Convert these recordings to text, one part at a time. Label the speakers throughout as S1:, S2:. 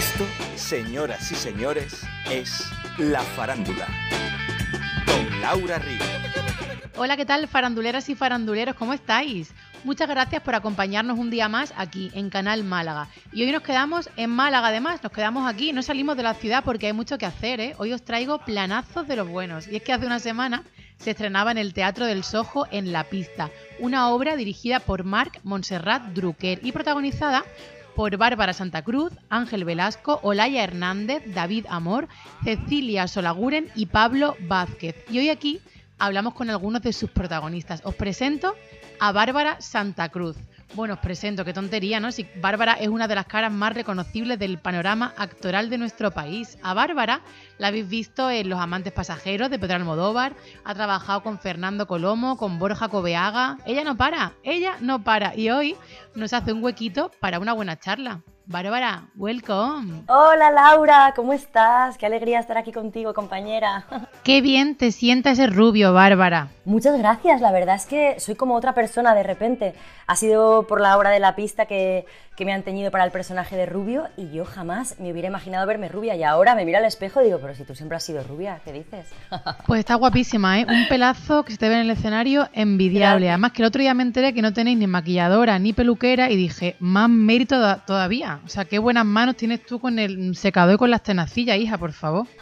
S1: Esto, señoras y señores, es La Farándula. Con Laura Ríos.
S2: Hola, ¿qué tal, faranduleras y faranduleros? ¿Cómo estáis? Muchas gracias por acompañarnos un día más aquí en Canal Málaga. Y hoy nos quedamos en Málaga, además, nos quedamos aquí, no salimos de la ciudad porque hay mucho que hacer, ¿eh? Hoy os traigo planazos de los buenos. Y es que hace una semana se estrenaba en el Teatro del Sojo en La Pista, una obra dirigida por Marc Montserrat Drucker y protagonizada por Bárbara Santa Cruz, Ángel Velasco, Olaya Hernández, David Amor, Cecilia Solaguren y Pablo Vázquez. Y hoy aquí hablamos con algunos de sus protagonistas. Os presento a Bárbara Santa Cruz. Bueno, os presento, qué tontería, ¿no? Si Bárbara es una de las caras más reconocibles del panorama actoral de nuestro país. A Bárbara la habéis visto en Los Amantes Pasajeros de Pedro Almodóvar, ha trabajado con Fernando Colomo, con Borja Cobeaga. Ella no para, ella no para. Y hoy nos hace un huequito para una buena charla. Bárbara, welcome.
S3: Hola Laura, ¿cómo estás? Qué alegría estar aquí contigo, compañera.
S2: Qué bien te sienta ese rubio, Bárbara.
S3: Muchas gracias, la verdad es que soy como otra persona de repente. Ha sido por la obra de la pista que, que me han teñido para el personaje de rubio y yo jamás me hubiera imaginado verme rubia y ahora me miro al espejo y digo, pero si tú siempre has sido rubia, ¿qué dices?
S2: Pues está guapísima, ¿eh? Un pelazo que se te ve en el escenario envidiable. Además que el otro día me enteré que no tenéis ni maquilladora ni peluquera y dije, más mérito da- todavía. O sea, qué buenas manos tienes tú con el secador y con las tenacillas, hija, por favor.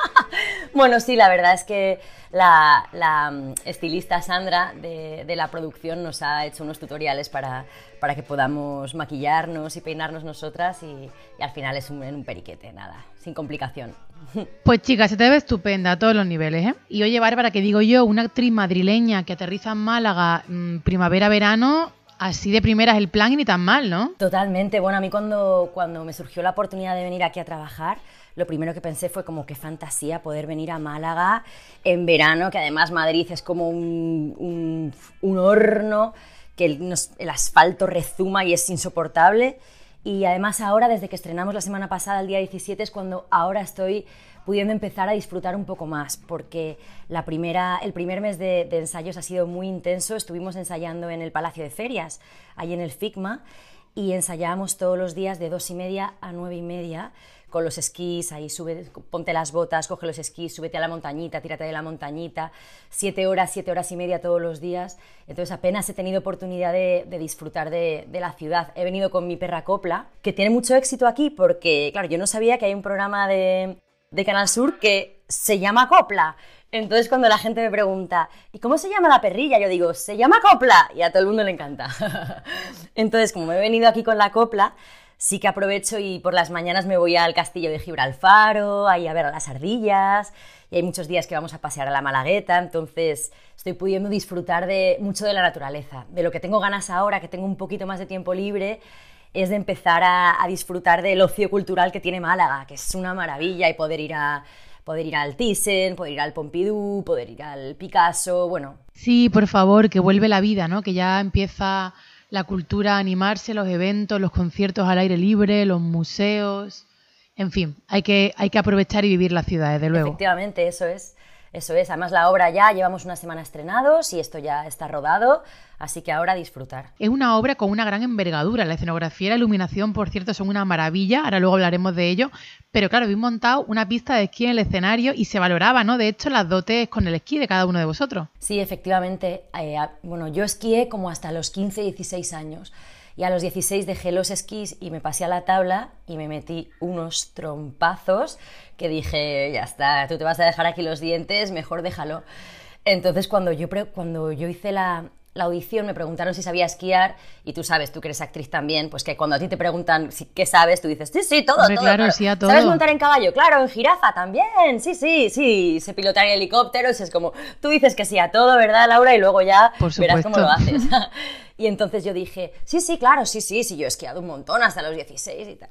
S3: Bueno, sí, la verdad es que la, la, mm, estilista Sandra de, de la producción nos ha hecho unos tutoriales para, para que podamos maquillarnos y peinarnos nosotras y, y al final es un, en un periquete, nada, sin complicación.
S2: Pues chica, se te ve estupenda a todos los niveles, ¿eh? Y oye, Bárbara, que digo yo, una actriz madrileña que aterriza en Málaga mm, primavera-verano, así de primera es el plan y ni tan mal, ¿no?
S3: Totalmente. Bueno, a mí cuando, cuando me surgió la oportunidad de venir aquí a trabajar, lo primero que pensé fue como qué fantasía poder venir a Málaga en verano, que además Madrid es como un, un- horno, que el asfalto rezuma y es insoportable. Y además ahora, desde que estrenamos la semana pasada, el día 17, es cuando ahora estoy pudiendo empezar a disfrutar un poco más, porque la primera, el primer mes de, de ensayos ha sido muy intenso. Estuvimos ensayando en el Palacio de Ferias, ahí en el FICMA, y ensayábamos todos los días de dos y media a nueve y media con los esquís, ahí sube, ponte las botas, coge los esquís, súbete a la montañita, tírate de la montañita, siete horas, siete horas y media todos los días. Entonces apenas he tenido oportunidad de, de disfrutar de, de la ciudad. He venido con mi perra Copla, que tiene mucho éxito aquí porque, claro, yo no sabía que hay un programa de, de Canal Sur que se llama Copla. Entonces cuando la gente me pregunta, ¿y cómo se llama la perrilla? Yo digo, se llama Copla. Y a todo el mundo le encanta. Entonces, como me he venido aquí con la Copla, sí que aprovecho y por las mañanas me voy al castillo de Gibralfaro, ahí a ver a las ardillas, y hay muchos días que vamos a pasear a la Malagueta, entonces estoy pudiendo disfrutar de mucho de la naturaleza. De lo que tengo ganas ahora, que tengo un poquito más de tiempo libre, es de empezar a, a disfrutar del ocio cultural que tiene Málaga, que es una maravilla, y poder ir a poder ir al Thyssen, poder ir al Pompidou, poder ir al Picasso, bueno,
S2: Sí, por favor, que vuelve la vida, ¿no? Que ya empieza la cultura a animarse, los eventos, los conciertos al aire libre, los museos. En fin, hay que, hay que aprovechar y vivir la ciudad, desde luego.
S3: Efectivamente, eso es. Eso es. Además, la obra ya llevamos una semana estrenados y esto ya está rodado, así que ahora a disfrutar.
S2: Es una obra con una gran envergadura. La escenografía y la iluminación, por cierto, son una maravilla. Ahora luego hablaremos de ello. Pero claro, habéis montado una pista de esquí en el escenario y se valoraba, ¿no? De hecho, las dotes con el esquí de cada uno de vosotros.
S3: Sí, efectivamente. eh, bueno, yo esquié como hasta los 15, 16 años. Y a los 16 dejé los esquís y me pasé a la tabla y me metí unos trompazos que dije, ya está, tú te vas a dejar aquí los dientes, mejor déjalo. Entonces cuando yo, cuando yo hice la, la audición me preguntaron si sabía esquiar y tú sabes, tú que eres actriz también, pues que cuando a ti te preguntan si, qué sabes, tú dices, sí, sí, todo,
S2: Hombre,
S3: todo,
S2: claro, sí a todo.
S3: ¿Sabes montar en caballo? Claro, en jirafa también, sí, sí, sí, sé pilotar en helicópteros, es como, tú dices que sí a todo, ¿verdad, Laura? Y luego ya verás cómo lo haces. y entonces yo dije, sí, sí, claro, sí, sí, sí, yo he esquiado un montón hasta los 16 y tal.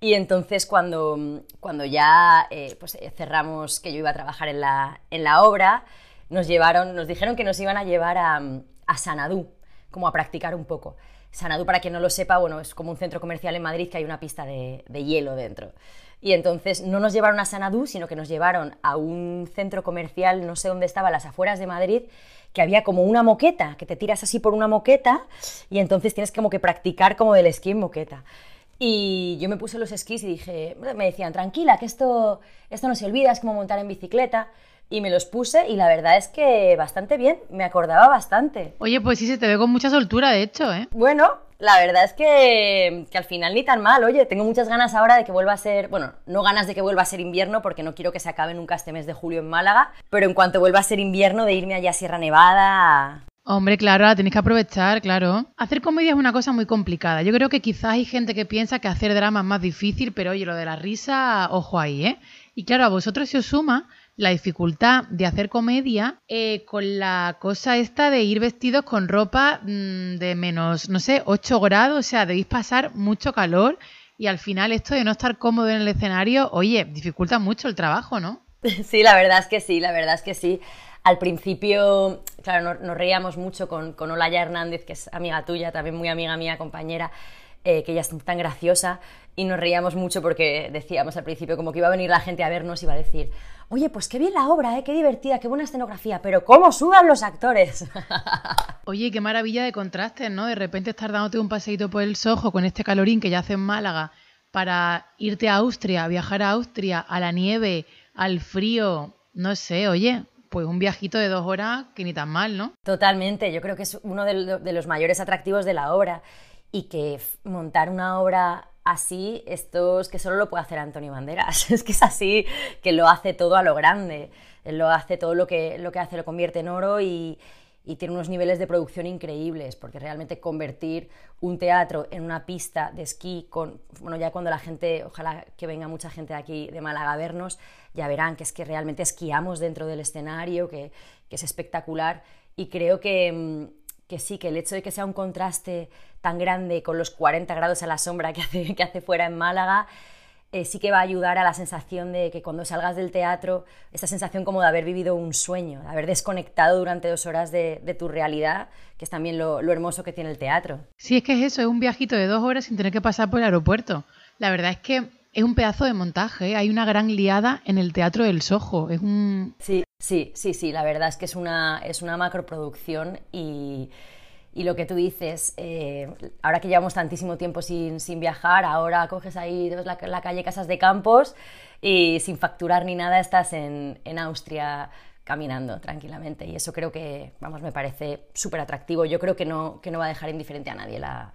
S3: Y entonces cuando, cuando ya eh, pues, eh, cerramos que yo iba a trabajar en la, en la obra, nos llevaron, nos dijeron que nos iban a llevar a, a Sanadú, como a practicar un poco. Sanadú, para quien no lo sepa, bueno, es como un centro comercial en Madrid que hay una pista de, de hielo dentro. Y entonces no nos llevaron a Sanadú, sino que nos llevaron a un centro comercial, no sé dónde estaba, a las afueras de Madrid, que había como una moqueta, que te tiras así por una moqueta y entonces tienes como que practicar como del esquí en moqueta. Y yo me puse los esquís y dije, me decían, tranquila, que esto, esto no se olvida, es como montar en bicicleta. Y me los puse y la verdad es que bastante bien, me acordaba bastante.
S2: Oye, pues sí, se te ve con mucha soltura, de hecho, ¿eh?
S3: Bueno, la verdad es que, que, al final ni tan mal. Oye, tengo muchas ganas ahora de que vuelva a ser, bueno, no ganas de que vuelva a ser invierno porque no quiero que se acabe nunca este mes de julio en Málaga, pero en cuanto vuelva a ser invierno de irme allá a Sierra Nevada.
S2: Hombre, claro, la tenéis que aprovechar, claro. Hacer comedia es una cosa muy complicada. Yo creo que quizás hay gente que piensa que hacer drama es más difícil, pero oye, lo de la risa, ojo ahí, ¿eh? Y claro, a vosotros se os suma la dificultad de hacer comedia eh, con la cosa esta de ir vestidos con ropa mm, de menos, no sé, 8 grados, o sea, debéis pasar mucho calor y al final esto de no estar cómodo en el escenario, oye, dificulta mucho el trabajo, ¿no?
S3: Sí, la verdad es que sí, la verdad es que sí. Al principio, claro, nos, reíamos mucho con, con Olaya Hernández, que es amiga tuya, también muy amiga mía, compañera, eh, que ella es tan graciosa, y nos reíamos mucho porque decíamos al principio como que iba a venir la gente a vernos y iba a decir, oye, pues qué bien la obra, ¿eh? qué divertida, qué buena escenografía, pero ¿cómo sudan los actores?
S2: Oye, qué maravilla de contrastes, ¿no? De repente estar dándote un paseito por el Sojo con este calorín que ya hace en Málaga para irte a Austria, viajar a Austria, a la nieve, al frío, no sé, oye, pues un viajito de dos horas que ni tan mal, ¿no?
S3: Totalmente, yo creo que es uno de, los mayores atractivos de la obra y que montar una obra así, esto es que solo lo puede hacer Antonio Banderas, es que es así, que lo hace todo a lo grande, lo hace todo lo que, lo que hace, lo convierte en oro y, tiene unos niveles de producción increíbles, porque realmente convertir un teatro en una pista de esquí, con, bueno, ya cuando la gente, ojalá que venga mucha gente de aquí de Málaga a vernos, ya verán que es que realmente esquiamos dentro del escenario, que, es espectacular, y creo que, mm, que, sí, que el hecho de que sea un contraste tan grande con los 40 grados a la sombra que hace, que hace fuera en Málaga, eh, sí que va a ayudar a la sensación de que cuando salgas del teatro, esa sensación como de haber vivido un sueño, de haber desconectado durante dos horas de, tu realidad, que es también lo, hermoso que tiene el teatro.
S2: Sí, es que es eso, es un viajito de dos horas sin tener que pasar por el aeropuerto. La verdad es que es un pedazo de montaje, ¿eh? hay una gran liada en el Teatro del Sojo. Es un...
S3: Sí, sí, sí, sí, la verdad es que es una, es una macroproducción y y lo que tú dices, eh, ahora que llevamos tantísimo tiempo sin, sin viajar, ahora coges ahí la, la, calle Casas de Campos y sin facturar ni nada estás en, en Austria caminando tranquilamente. Y eso creo que, vamos, me parece súper atractivo. Yo creo que no, que no va a dejar indiferente a nadie la,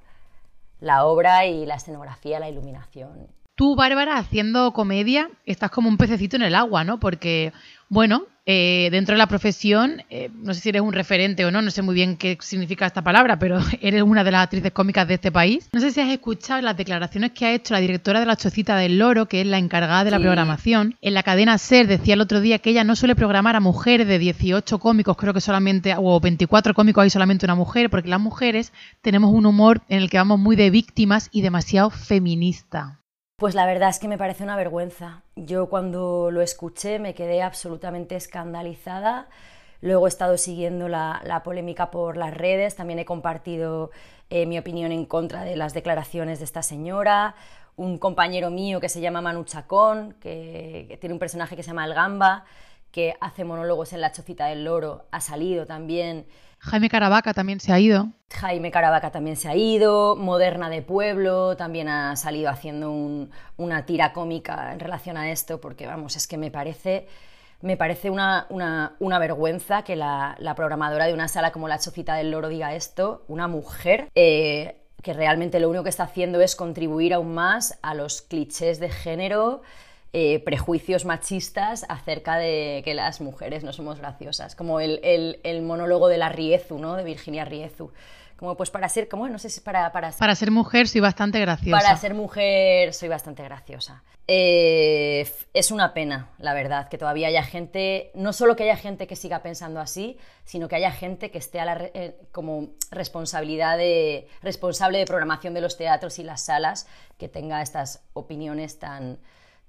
S3: la obra y la escenografía, la iluminación.
S2: Tú, Bárbara, haciendo comedia, estás como un pececito en el agua, ¿no? Porque, bueno, eh, dentro de la profesión, eh, no sé si eres un referente o no, no sé muy bien qué significa esta palabra, pero eres una de las actrices cómicas de este país. No sé si has escuchado las declaraciones que ha hecho la directora de la Chocita del Loro, que es la encargada de la programación. En la cadena SER decía el otro día que ella no suele programar a mujeres de 18 cómicos, creo que solamente, o 24 cómicos hay solamente una mujer, porque las mujeres tenemos un humor en el que vamos muy de víctimas y demasiado feminista.
S3: Pues la verdad es que me parece una vergüenza. Yo cuando lo escuché me quedé absolutamente escandalizada. Luego he estado siguiendo la, polémica por las redes, también he compartido eh, mi opinión en contra de las declaraciones de esta señora. Un compañero mío que se llama Manu Chacón, que, tiene un personaje que se llama El Gamba, que hace monólogos en la chocita del loro, ha salido también
S2: Jaime Caravaca también se ha ido.
S3: Jaime Caravaca también se ha ido, Moderna de Pueblo también ha salido haciendo una tira cómica en relación a esto, porque vamos, es que me parece, me parece una, vergüenza que la, programadora de una sala como la Chocita del Loro diga esto, una mujer. Eh, que realmente lo único que está haciendo es contribuir aún más a los clichés de género eh, prejuicios machistas acerca de que las mujeres no somos graciosas, como el, el, monólogo de la Riezu, ¿no? de Virginia Riezu. Como pues para ser, como no sé si para, para...
S2: Para ser mujer soy bastante graciosa.
S3: Para ser mujer soy bastante graciosa. Eh, es una pena, la verdad, que todavía haya gente, no solo que haya gente que siga pensando así, sino que haya gente que esté a la, eh, como responsabilidad de, responsable de programación de los teatros y las salas, que tenga estas opiniones tan,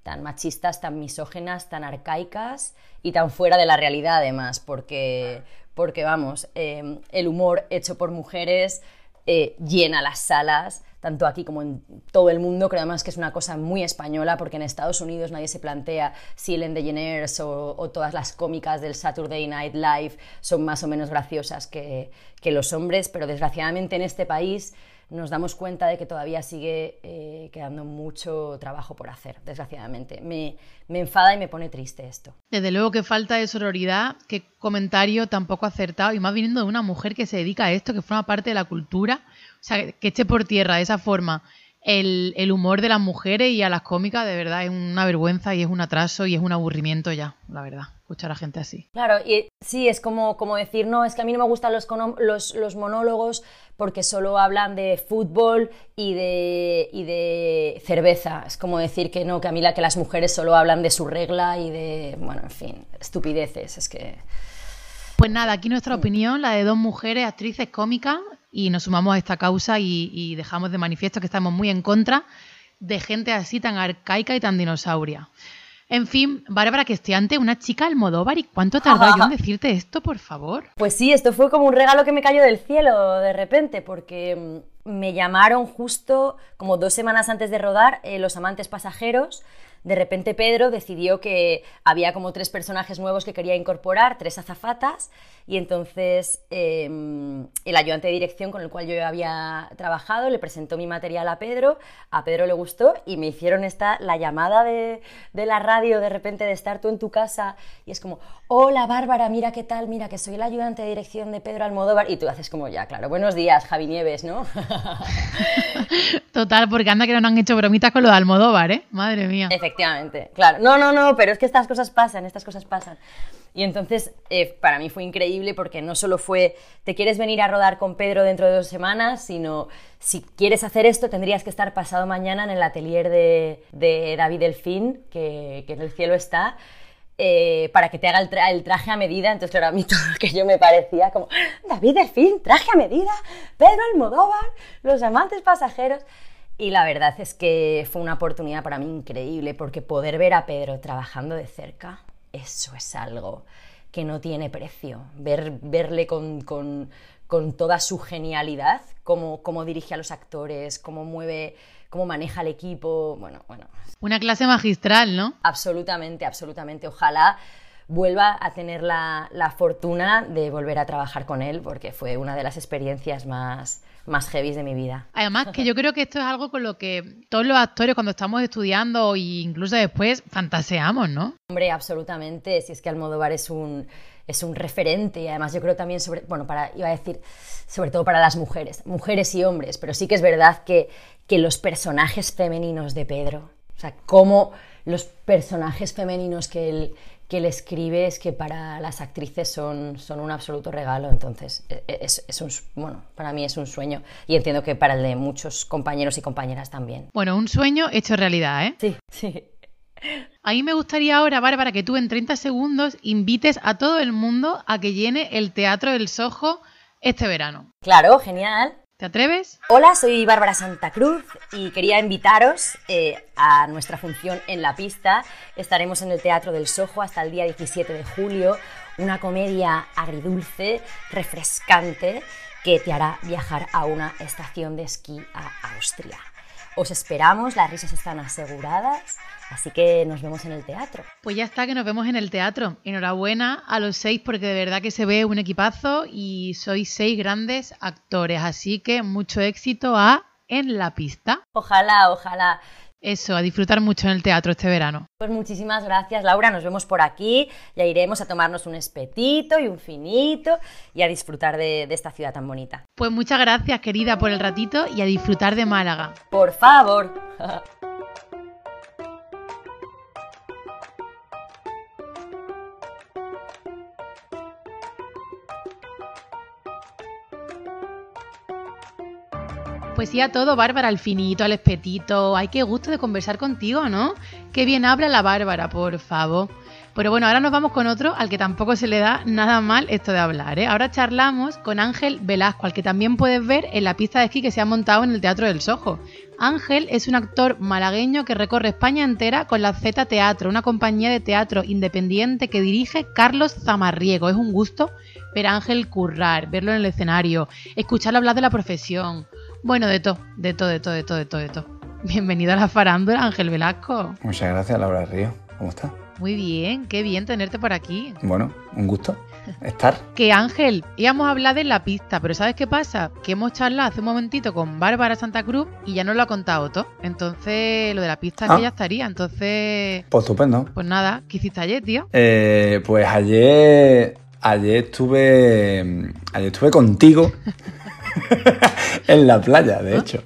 S3: tan machistas, tan misógenas, tan arcaicas y tan fuera de la realidad además, porque, porque vamos, em, el humor hecho por mujeres eh, llena las salas, tanto aquí como en todo el mundo, creo además que es una cosa muy española, porque en Estados Unidos nadie se plantea si Ellen DeGeneres o, o todas las cómicas del Saturday Night Live son más o menos graciosas que, que los hombres, pero desgraciadamente en este país nos damos cuenta de que todavía sigue eh, quedando mucho trabajo por hacer, desgraciadamente. Me, me, enfada y me pone triste esto.
S2: Desde luego que falta de sororidad, qué comentario tampoco acertado, y más viniendo de una mujer que se dedica a esto, que forma parte de la cultura, o sea, que eche por tierra de esa forma el, el, humor de las mujeres y a las cómicas, de verdad, es una vergüenza y es un atraso y es un aburrimiento ya, la verdad, escuchar a gente así.
S3: Claro, y sí, es como, como decir, no, es que a mí no me gustan los, los, los monólogos porque solo hablan de fútbol y de, y de cerveza. Es como decir que no, que a mí la que las mujeres solo hablan de su regla y de, bueno, en fin, estupideces, es que...
S2: Pues nada, aquí nuestra opinión, la de dos mujeres actrices cómicas, y nos sumamos a esta causa y, dejamos de manifiesto que estamos muy en contra de gente así tan arcaica y tan dinosauria. En fin, Bárbara Questiante, una chica Almodóvar, ¿y cuánto tardó yo en decirte esto, por favor?
S3: Pues sí, esto fue como un regalo que me cayó del cielo de repente, porque mm, me llamaron justo como dos semanas antes de rodar eh, Los Amantes Pasajeros de repente Pedro decidió que había como tres personajes nuevos que quería incorporar, tres azafatas, y entonces em, el ayudante de dirección con el cual yo había trabajado le presentó mi material a Pedro, a Pedro le gustó y me hicieron esta, la llamada de, de la radio de repente de estar tú en tu casa y es como, hola Bárbara, mira qué tal, mira que soy el ayudante de dirección de Pedro Almodóvar y tú haces como, ya, claro, buenos días, Javi Nieves, ¿no?
S2: Total, porque anda que no han hecho bromitas con lo de Almodóvar, ¿eh? Madre mía.
S3: Efectivamente, claro. No, no, no, pero es que estas cosas pasan, estas cosas pasan. Y entonces, eh, para mí fue increíble porque no solo fue, te quieres venir a rodar con Pedro dentro de dos semanas, sino si quieres hacer esto, tendrías que estar pasado mañana en el atelier de, de David Delfín, que, que en el cielo está. Eh, para que te haga el, traje a medida. Entonces, claro, a mí todo lo que yo me parecía como David Delfín, traje a medida, Pedro Almodóvar, los amantes pasajeros. Y la verdad es que fue una oportunidad para mí increíble porque poder ver a Pedro trabajando de cerca, eso es algo que no tiene precio. Ver, verle con, con, con toda su genialidad, cómo, cómo dirige a los actores, cómo mueve cómo maneja el equipo, bueno, bueno.
S2: Una clase magistral, ¿no?
S3: Absolutamente, absolutamente. Ojalá vuelva a tener la, fortuna de volver a trabajar con él, porque fue una de las experiencias más, más heavy de mi vida.
S2: Además, que yo creo que esto es algo con lo que todos los actores cuando estamos estudiando e incluso después fantaseamos, ¿no?
S3: Hombre, absolutamente. Si es que Almodóvar es un, es un referente y además yo creo también sobre, bueno, para, iba a decir, sobre todo para las mujeres, mujeres y hombres, pero sí que es verdad que, que los personajes femeninos de Pedro, o sea, cómo los personajes femeninos que él, que él escribe es que para las actrices son, son un absoluto regalo, entonces e, e, es, es, un, bueno, para mí es un sueño y entiendo que para el de muchos compañeros y compañeras también.
S2: Bueno, un sueño hecho realidad, ¿eh?
S3: Sí, sí.
S2: A mí me gustaría ahora, Bárbara, que tú en 30 segundos invites a todo el mundo a que llene el Teatro del Sojo este verano.
S3: Claro, genial.
S2: ¿Te atreves?
S3: Hola, soy Bárbara Santa Cruz y quería invitaros eh, a nuestra función en la pista. Estaremos en el Teatro del Sojo hasta el día 17 de julio. Una comedia agridulce, refrescante, que te hará viajar a una estación de esquí a Austria. Os esperamos, las risas están aseguradas, así que nos vemos en el teatro.
S2: Pues ya está, que nos vemos en el teatro. Enhorabuena a los seis porque de verdad que se ve un equipazo y sois seis grandes actores, así que mucho éxito a En la pista.
S3: Ojalá, ojalá.
S2: Eso, a disfrutar mucho en el teatro este verano.
S3: Pues muchísimas gracias, Laura. Nos vemos por aquí. Ya iremos a tomarnos un espetito y un finito y a disfrutar de, de, esta ciudad tan bonita.
S2: Pues muchas gracias, querida, por el ratito y a disfrutar de Málaga.
S3: Por favor.
S2: Pues todo, Bárbara, al finito, al espetito. Ay, qué gusto de conversar contigo, ¿no? Qué bien habla la Bárbara, por favor. Pero bueno, ahora nos vamos con otro al que tampoco se le da nada mal esto de hablar. ¿eh? Ahora charlamos con Ángel Velasco, al que también puedes ver en la pista de esquí que se ha montado en el Teatro del Sojo. Ángel es un actor malagueño que recorre España entera con la Z Teatro, una compañía de teatro independiente que dirige Carlos Zamarriego. Es un gusto ver Ángel currar, verlo en el escenario, escucharlo hablar de la profesión. Bueno, de todo, de todo, de todo, de todo, de todo, de todo. Bienvenido a la farándula, Ángel Velasco.
S4: Muchas gracias, Laura Río. ¿Cómo estás?
S2: Muy bien, qué bien tenerte por aquí.
S4: Bueno, un gusto. estar.
S2: Que Ángel, íbamos a hablar de la pista, pero ¿sabes qué pasa? Que hemos charlado hace un momentito con Bárbara Santa Cruz y ya nos lo ha contado todo. Entonces, lo de la pista
S4: Ah.
S2: que ya estaría. Entonces,
S4: Pues estupendo.
S2: pues nada, ¿qué hiciste ayer, tío?
S4: Eh, pues ayer, ayer estuve, ayer estuve contigo en la playa, de hecho.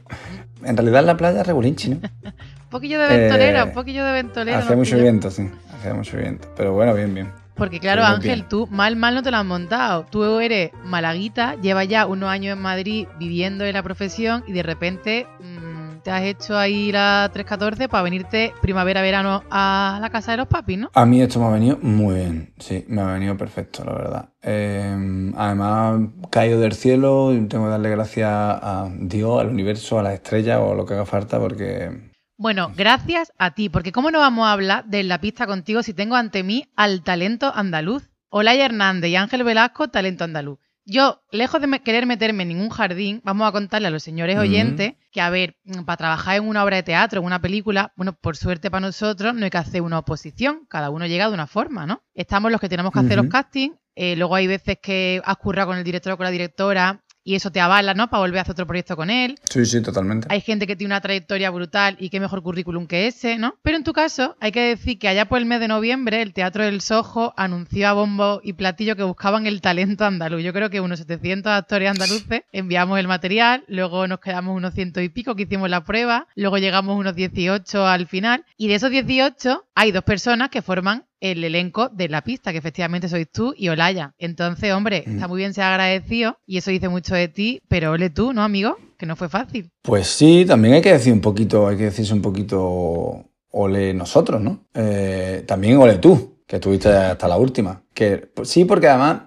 S4: En realidad en la playa regulinchi, ¿no?
S2: Un poquillo de ventolera,
S4: Eh,
S2: un poquillo de ventolera. Nos
S4: mucho viento, sí. Hacía mucho viento. Pero bueno, bien, bien.
S2: Porque claro,
S4: Pero
S2: Ángel,
S4: bien.
S2: tú mal, mal no te lo has montado. Tú eres malaguita, llevas ya unos años en Madrid viviendo en la profesión y de repente mm, te has hecho ahí la 314 para venirte primavera-verano a la casa de los papis, ¿no?
S4: A mí esto me ha venido muy bien, sí, me ha venido perfecto, la verdad. Eh, además, caído del cielo, y tengo que darle gracias a Dios, al universo, a las estrellas o a lo que haga falta, porque
S2: Bueno, gracias a ti, porque ¿cómo no vamos a hablar de la pista contigo si tengo ante mí al talento andaluz? Olaya Hernández y Ángel Velasco, talento andaluz. Yo, lejos de me- querer meterme en ningún jardín, vamos a contarle a los señores oyentes que, a ver, mm, para trabajar en una obra de teatro, en una película, bueno, por suerte para nosotros, no hay que hacer una oposición, cada uno llega de una forma, ¿no? Estamos los que tenemos que hacer los castings, eh, luego hay veces que has currado con el director o con la directora y eso te avala, ¿no? Para volver a hacer otro proyecto con él.
S4: sí, sí, totalmente.
S2: Hay gente que tiene una trayectoria brutal y qué mejor currículum que ese, ¿no? Pero en tu caso, hay que decir que allá por el mes de noviembre, el Teatro del Sojo anunció a bombo y platillo que buscaban el talento andaluz. Yo creo que unos 700 actores andaluces enviamos el material, luego nos quedamos unos ciento y pico que hicimos la prueba, luego llegamos unos 18 al final, y de esos 18 hay dos personas que forman el elenco de la pista, que efectivamente sois tú y Olaya. Entonces, hombre,
S4: Mm.
S2: está muy bien ser agradecido y eso dice mucho de ti, pero ole tú, ¿no, amigo? Que no fue fácil.
S4: Pues sí, también hay que decir un poquito, hay que decirse un poquito ole nosotros, ¿no? Eh, también ole tú, que estuviste hasta la última. Que pues sí, porque además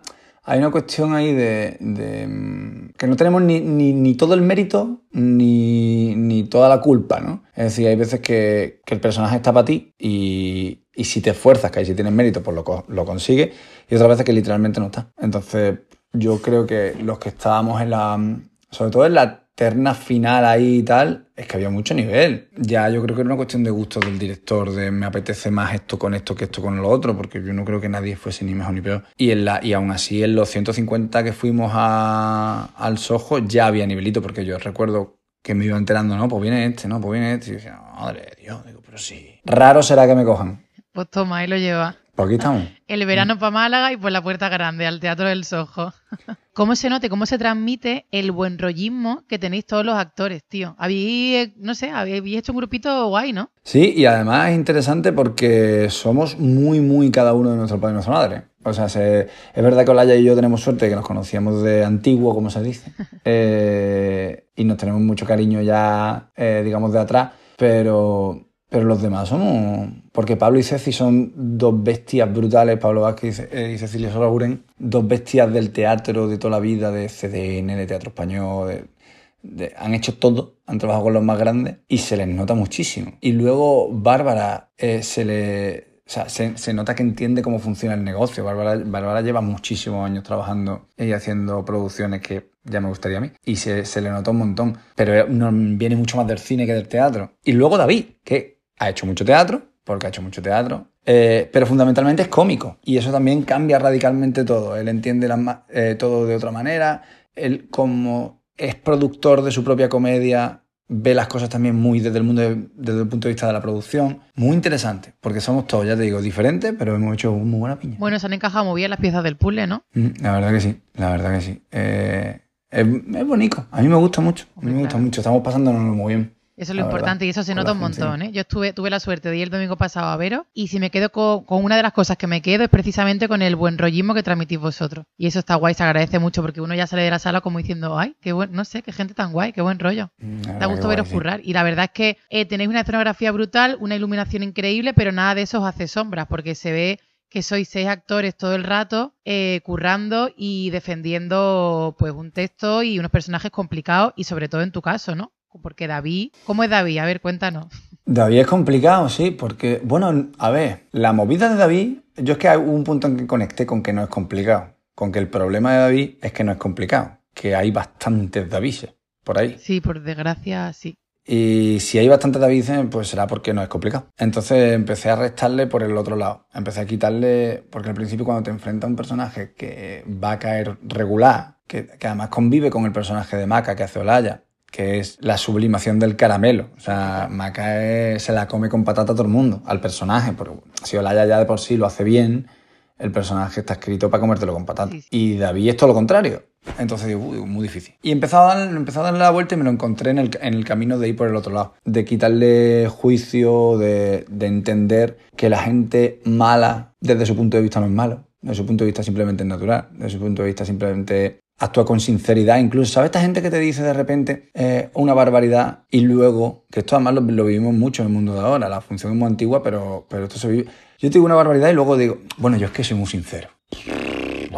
S4: hay una cuestión ahí de, de, mm, que no tenemos ni, ni- ni todo el mérito ni, ni toda la culpa, ¿no? Es decir, hay veces que, el personaje está para ti y, y si te esfuerzas, que ahí si tienes mérito, pues lo, lo consigues, y otras veces que literalmente no está. Entonces, yo creo que los que estábamos en la, sobre todo en la terna final ahí y tal, es que había mucho nivel. Ya yo creo que era una cuestión de gusto del director, de me apetece más esto con esto que esto con lo otro, porque yo no creo que nadie fuese ni mejor ni peor. Y, en la, y aún así en los 150 que fuimos a- al Soho ya había nivelito, porque yo recuerdo que me iba enterando, no, pues viene este, no, pues viene este. Y decía, madre de Dios, digo, pero sí. Raro será que me cojan.
S2: Pues toma, ahí lo lleva.
S4: Aquí estamos.
S2: El verano para Málaga y por la Puerta Grande, al Teatro del Sojo. ¿Cómo se note, cómo se transmite el buen rollismo que tenéis todos los actores, tío? Habéis, eh, no sé, habéis hecho un grupito guay, ¿no?
S4: Sí, y además es interesante porque somos muy, muy cada uno de nuestro padre y nuestra madre. O sea, se- es verdad que Olaya y yo tenemos suerte que nos conocíamos de antiguo, como se dice, eh, y nos tenemos mucho cariño ya, eh, digamos, de atrás, pero, pero los demás somos... Porque Pablo y Ceci son dos bestias brutales, Pablo Vázquez eh, y Cecilia Solaguren, dos bestias del teatro de toda la vida, de CDN, de Teatro Español, de, han hecho todo, han trabajado con los más grandes y se les nota muchísimo. Y luego Bárbara eh, se le... O sea, se, nota que entiende cómo funciona el negocio. Bárbara, Bárbara lleva muchísimos años trabajando y haciendo producciones que ya me gustaría a mí. Y se, le nota un montón. Pero viene mucho más del cine que del teatro. Y luego David, que ha hecho mucho teatro, porque ha hecho mucho teatro, eh, pero fundamentalmente es cómico. Y eso también cambia radicalmente todo. Él entiende eh, todo de otra manera. Él, como es productor de su propia comedia, ve las cosas también muy desde el mundo de- desde el punto de vista de la producción. Muy interesante, porque somos todos, ya te digo, diferentes, pero hemos hecho muy buena piña.
S2: Bueno, se han encajado muy bien las piezas del puzzle, ¿no?
S4: Mm, La verdad que sí, la verdad que sí. Eh, es, es bonito, a mí me gusta mucho, a mí me gusta mucho, estamos pasándonos muy bien.
S2: Eso es lo
S4: La verdad,
S2: importante y eso se nota un montón, ¿eh? Yo estuve, tuve la suerte de ir el domingo pasado a veros y si me quedo con, con una de las cosas que me quedo es precisamente con el buen rollismo que transmitís vosotros. Y eso está guay, se agradece mucho porque uno ya sale de la sala como diciendo, ay, qué buen, no sé, qué gente tan guay, qué buen rollo.
S4: Mm,
S2: Da gusto veros currar. Y la verdad es que eh, tenéis una escenografía brutal, una iluminación increíble, pero nada de eso os hace sombras, porque se ve que sois seis actores todo el rato eh, currando y defendiendo pues un texto y unos personajes complicados y sobre todo en tu caso, ¿no? Porque David, ¿cómo es David? A ver, cuéntanos.
S4: David es complicado, sí, porque, bueno, a ver, la movida de David, yo es que hubo un punto en que conecté con que no es complicado, con que el problema de David es que no es complicado, que hay bastantes Davises por ahí.
S2: Sí, por desgracia, sí.
S4: Y si hay bastante David, pues será porque no es complicado. Entonces empecé a restarle por el otro lado. Empecé a quitarle, porque al principio cuando te enfrentas a un personaje que va a caer regular, que, que además convive con el personaje de Maca que hace Olaya, que es la sublimación del caramelo. O sea, Maca se la come con patata a todo el mundo, al personaje. Pero si Olaya ya de por sí lo hace bien, el personaje está escrito para comértelo con patata. Y David es todo lo contrario. Entonces digo, uy, muy difícil. Y empecé a, dar, empecé a darle la vuelta y me lo encontré en el, en el, camino de ir por el otro lado. De quitarle juicio, de, de entender que la gente mala, desde su punto de vista, no es malo. Desde su punto de vista simplemente es natural. Desde su punto de vista simplemente actúa con sinceridad. Incluso, ¿sabes esta gente que te dice de repente eh, una barbaridad y luego, que esto además lo, vivimos mucho en el mundo de ahora, la función es muy antigua, pero, pero esto se vive. Yo te digo una barbaridad y luego digo, bueno, yo es que soy muy sincero.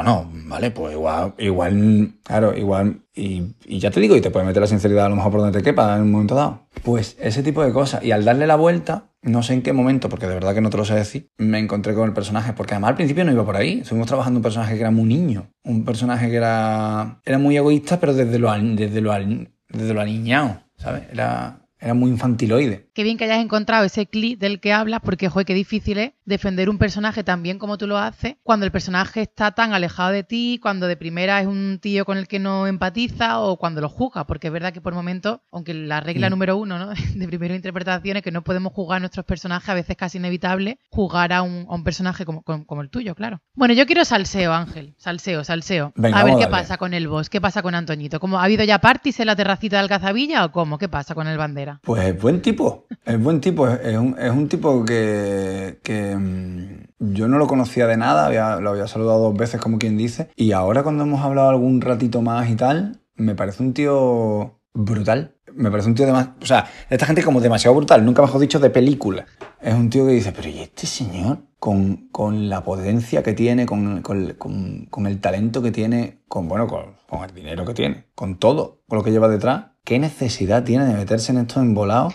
S4: Bueno, vale, pues igual, igual, claro, igual, y, ya te digo, y te puedes meter la sinceridad a lo mejor por donde te quepa en un momento dado. Pues ese tipo de cosas. Y al darle la vuelta, no sé en qué momento, porque de verdad que no te lo sé decir, me encontré con el personaje, porque además al principio no iba por ahí. Estuvimos trabajando un personaje que era muy niño, un personaje que era, era muy egoísta, pero desde lo, desde lo, desde lo aniñado, ¿sabes? Era, era muy infantiloide.
S2: Qué bien que hayas encontrado ese clic del que hablas, porque, joder, qué difícil es defender un personaje tan bien como tú lo haces, cuando el personaje está tan alejado de ti, cuando de primera es un tío con el que no empatiza o cuando lo juzga, porque es verdad que por momentos, aunque la regla número uno ¿no? de primera interpretación es que no podemos jugar a nuestros personajes, a veces casi inevitable jugar a un, a un personaje como, como, como, el tuyo, claro. Bueno, yo quiero salseo, Ángel, salseo, salseo.
S4: Venga,
S2: a ver qué pasa con el boss, qué pasa con Antoñito. ¿Cómo, ¿Ha habido ya parties en la terracita de Alcazabilla o cómo? ¿Qué pasa con el bandera?
S4: Pues es buen tipo, es buen tipo, es un, es un tipo que, que mmm, yo no lo conocía de nada, lo había saludado dos veces como quien dice, y ahora cuando hemos hablado algún ratito más y tal, me parece un tío brutal. Me parece un tío de más, o sea, esta gente como demasiado brutal, nunca mejor dicho de película. Es un tío que dice, pero ¿y este señor? Con, con la potencia que tiene, con, con, con, con el talento que tiene, con, bueno, con, con el dinero que tiene, con todo, con lo que lleva detrás, ¿qué necesidad tiene de meterse en estos embolados?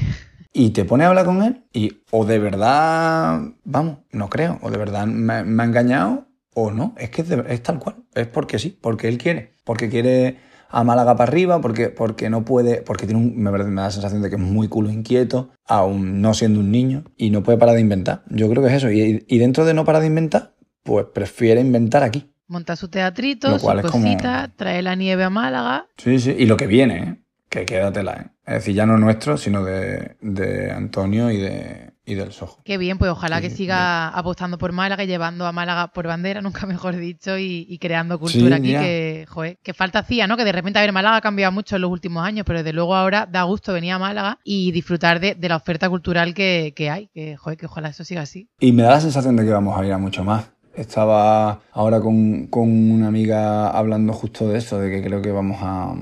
S4: Y te pone a hablar con él y o de verdad, vamos, no creo, o de verdad me, me ha engañado o no, es que es, de, es, tal cual, es porque sí, porque él quiere, porque quiere a Málaga para arriba, porque, porque no puede, porque tiene un, me, me, da la sensación de que es muy culo inquieto, aún no siendo un niño, y no puede parar de inventar. Yo creo que es eso, y, y dentro de no parar de inventar, pues prefiere inventar aquí.
S2: Monta su teatrito, su cosita, como... trae la nieve a Málaga.
S4: Sí, sí, y lo que viene, ¿eh? Que quédatela, ¿eh? Es decir, ya no nuestro, sino de, de Antonio y, de, y del Sojo.
S2: Qué bien, pues ojalá sí, que siga bien. apostando por Málaga y llevando a Málaga por bandera, nunca mejor dicho, y, y creando cultura sí, aquí que, joder, que falta hacía, ¿no? Que de repente, a ver, Málaga ha cambiado mucho en los últimos años, pero desde luego ahora da gusto venir a Málaga y disfrutar de, de la oferta cultural que, que hay, que, joder, que ojalá eso siga así.
S4: Y me da la sensación de que vamos a ir a mucho más. Estaba ahora con, con, una amiga hablando justo de eso, de que creo que vamos a,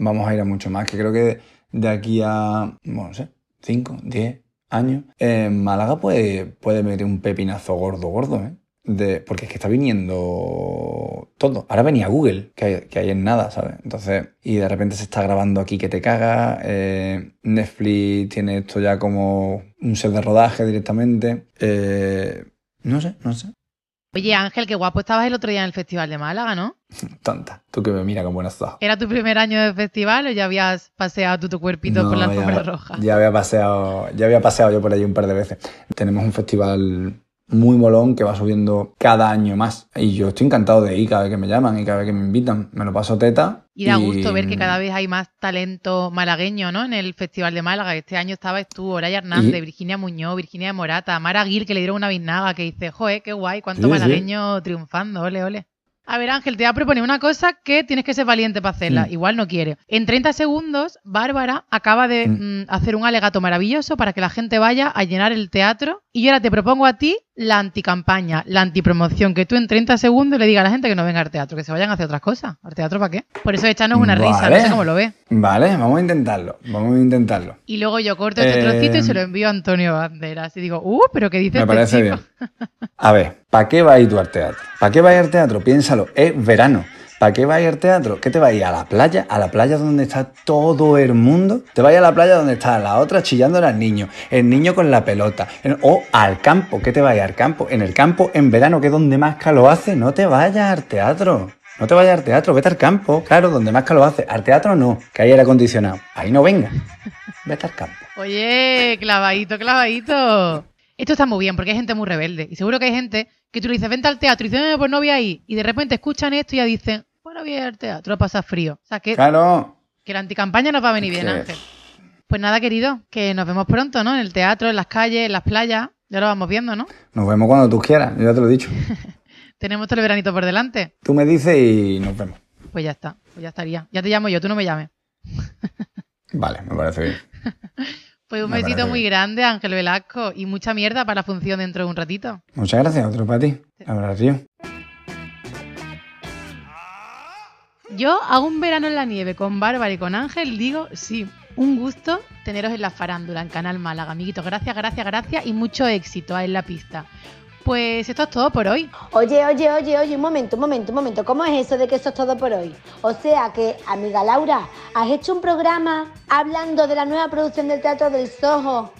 S4: vamos a ir a mucho más, que creo que de aquí a, bueno, no sé, 5, 10 años, eh, Málaga puede, puede meter un pepinazo gordo, gordo, ¿eh? Porque es que está viniendo todo. Ahora venía Google, que hay, que hay, en nada, ¿sabes? Entonces, y de repente se está grabando aquí que te caga. Eh, Netflix tiene esto ya como un set de rodaje directamente. Eh, no sé, no sé.
S2: Oye, Ángel, qué guapo estabas el otro día en el Festival de Málaga, ¿no?
S4: Tonta, tú que me mira con buenos ojos.
S2: ¿Era tu primer año de festival o ya habías paseado tú tu cuerpito
S4: no,
S2: por la alfombra roja?
S4: Ya había paseado, ya había paseado yo por allí un par de veces. Tenemos un festival muy molón que va subiendo cada año más. Y yo estoy encantado de ir cada vez que me llaman y cada vez que me invitan. Me lo paso teta.
S2: Y da gusto ver que cada vez hay más talento malagueño, ¿no? En el Festival de Málaga. Este año estabas tú, Oraya Hernández, y... Virginia Muñoz, Virginia Morata, Mara Gil, que le dieron una biznaga que dice, joder, qué guay, cuánto sí, malagueño sí. triunfando, ole, ole. A ver, Ángel, te voy a proponer una cosa que tienes que ser valiente para hacerla. Mm. Igual no quiere. En 30 segundos, Bárbara acaba de mm. hacer un alegato maravilloso para que la gente vaya a llenar el teatro. Y yo ahora te propongo a ti la anticampaña, la antipromoción, que tú en 30 segundos le digas a la gente que no venga al teatro, que se vayan a hacer otras cosas. ¿Al teatro para qué? Por eso échanos una
S4: vale.
S2: risa, no sé cómo lo ves.
S4: Vale, vamos a intentarlo, vamos a intentarlo.
S2: Y luego yo corto este eh... trocito y se lo envío a Antonio Banderas. Y digo, uh, pero ¿qué dices?
S4: Me
S2: este
S4: parece
S2: chico?
S4: bien. A ver, ¿para qué va a ir tú al teatro? ¿Para qué va a ir al teatro? Piénsalo, es verano. ¿Para qué va a ir al teatro? ¿Qué te va a la playa? ¿A la playa donde está todo el mundo? ¿Te va a la playa donde está la otra chillando al niño? El niño con la pelota. O al campo. ¿Qué te va a ir al campo? En el campo, en verano, que es donde más calor hace. No te vayas al teatro. No te vayas al teatro, vete al campo, claro, donde más calor hace. Al teatro no, que hay aire acondicionado. Ahí no venga. Vete al campo.
S2: Oye, clavadito, clavadito. Esto está muy bien porque hay gente muy rebelde. Y seguro que hay gente que tú le dices, vente al teatro y dices, pues no voy ahí. Y de repente escuchan esto y ya dicen, bueno, voy al teatro, pasa frío. O sea, que,
S4: Claro.
S2: que la anticampaña nos va a venir bien, Ángel. Pues nada, querido, que nos vemos pronto, ¿no? En el teatro, en las calles, en las playas. Ya lo vamos viendo, ¿no?
S4: Nos vemos cuando tú quieras, yo ya te lo he dicho.
S2: Tenemos todo el veranito por delante.
S4: Tú me dices y nos vemos.
S2: Pues ya está, pues ya estaría. Ya te llamo yo, tú no me llames.
S4: Vale, me parece bien.
S2: Pues un besito muy grande, Ángel Velasco, y mucha mierda para la función dentro de un ratito.
S4: Muchas gracias, otro para ti. Ahora río.
S2: Yo hago un verano en la nieve con Bárbara y con Ángel, digo sí. Un gusto teneros en la farándula, en Canal Málaga, amiguitos. Gracias, gracias, gracias y mucho éxito en la pista. Pues esto es todo por hoy.
S5: Oye, oye, oye, oye, un momento, un momento, un momento. ¿Cómo es eso de que eso es todo por hoy? O sea que, amiga Laura, has hecho un programa hablando de la nueva producción del Teatro del Soho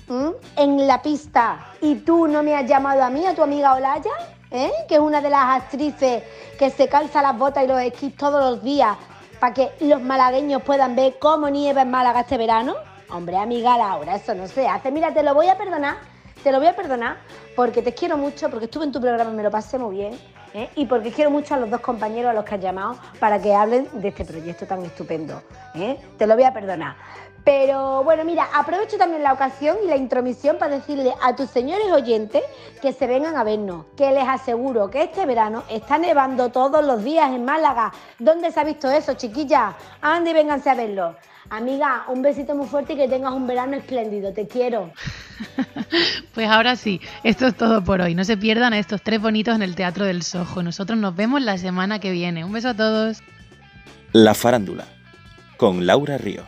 S5: en la pista y tú no me has llamado a mí, a tu amiga Olaya, ¿eh? que es una de las actrices que se calza las botas y los esquís todos los días para que los malagueños puedan ver cómo nieva en Málaga este verano. Hombre, amiga Laura, eso no se hace. Mira, te lo voy a perdonar, te lo voy a perdonar porque te quiero mucho, porque estuve en tu programa y me lo pasé muy bien. ¿eh? Y porque quiero mucho a los dos compañeros a los que has llamado para que hablen de este proyecto tan estupendo. ¿eh? Te lo voy a perdonar. Pero bueno, mira, aprovecho también la ocasión y la intromisión para decirle a tus señores oyentes que se vengan a vernos, que les aseguro que este verano está nevando todos los días en Málaga. ¿Dónde se ha visto eso, chiquilla? Ande vénganse a verlo. Amiga, un besito muy fuerte y que tengas un verano espléndido. Te quiero.
S2: Pues ahora sí, esto es todo por hoy. No se pierdan a estos tres bonitos en el Teatro del Sojo. Nosotros nos vemos la semana que viene. Un beso a todos.
S1: La farándula, con Laura Río.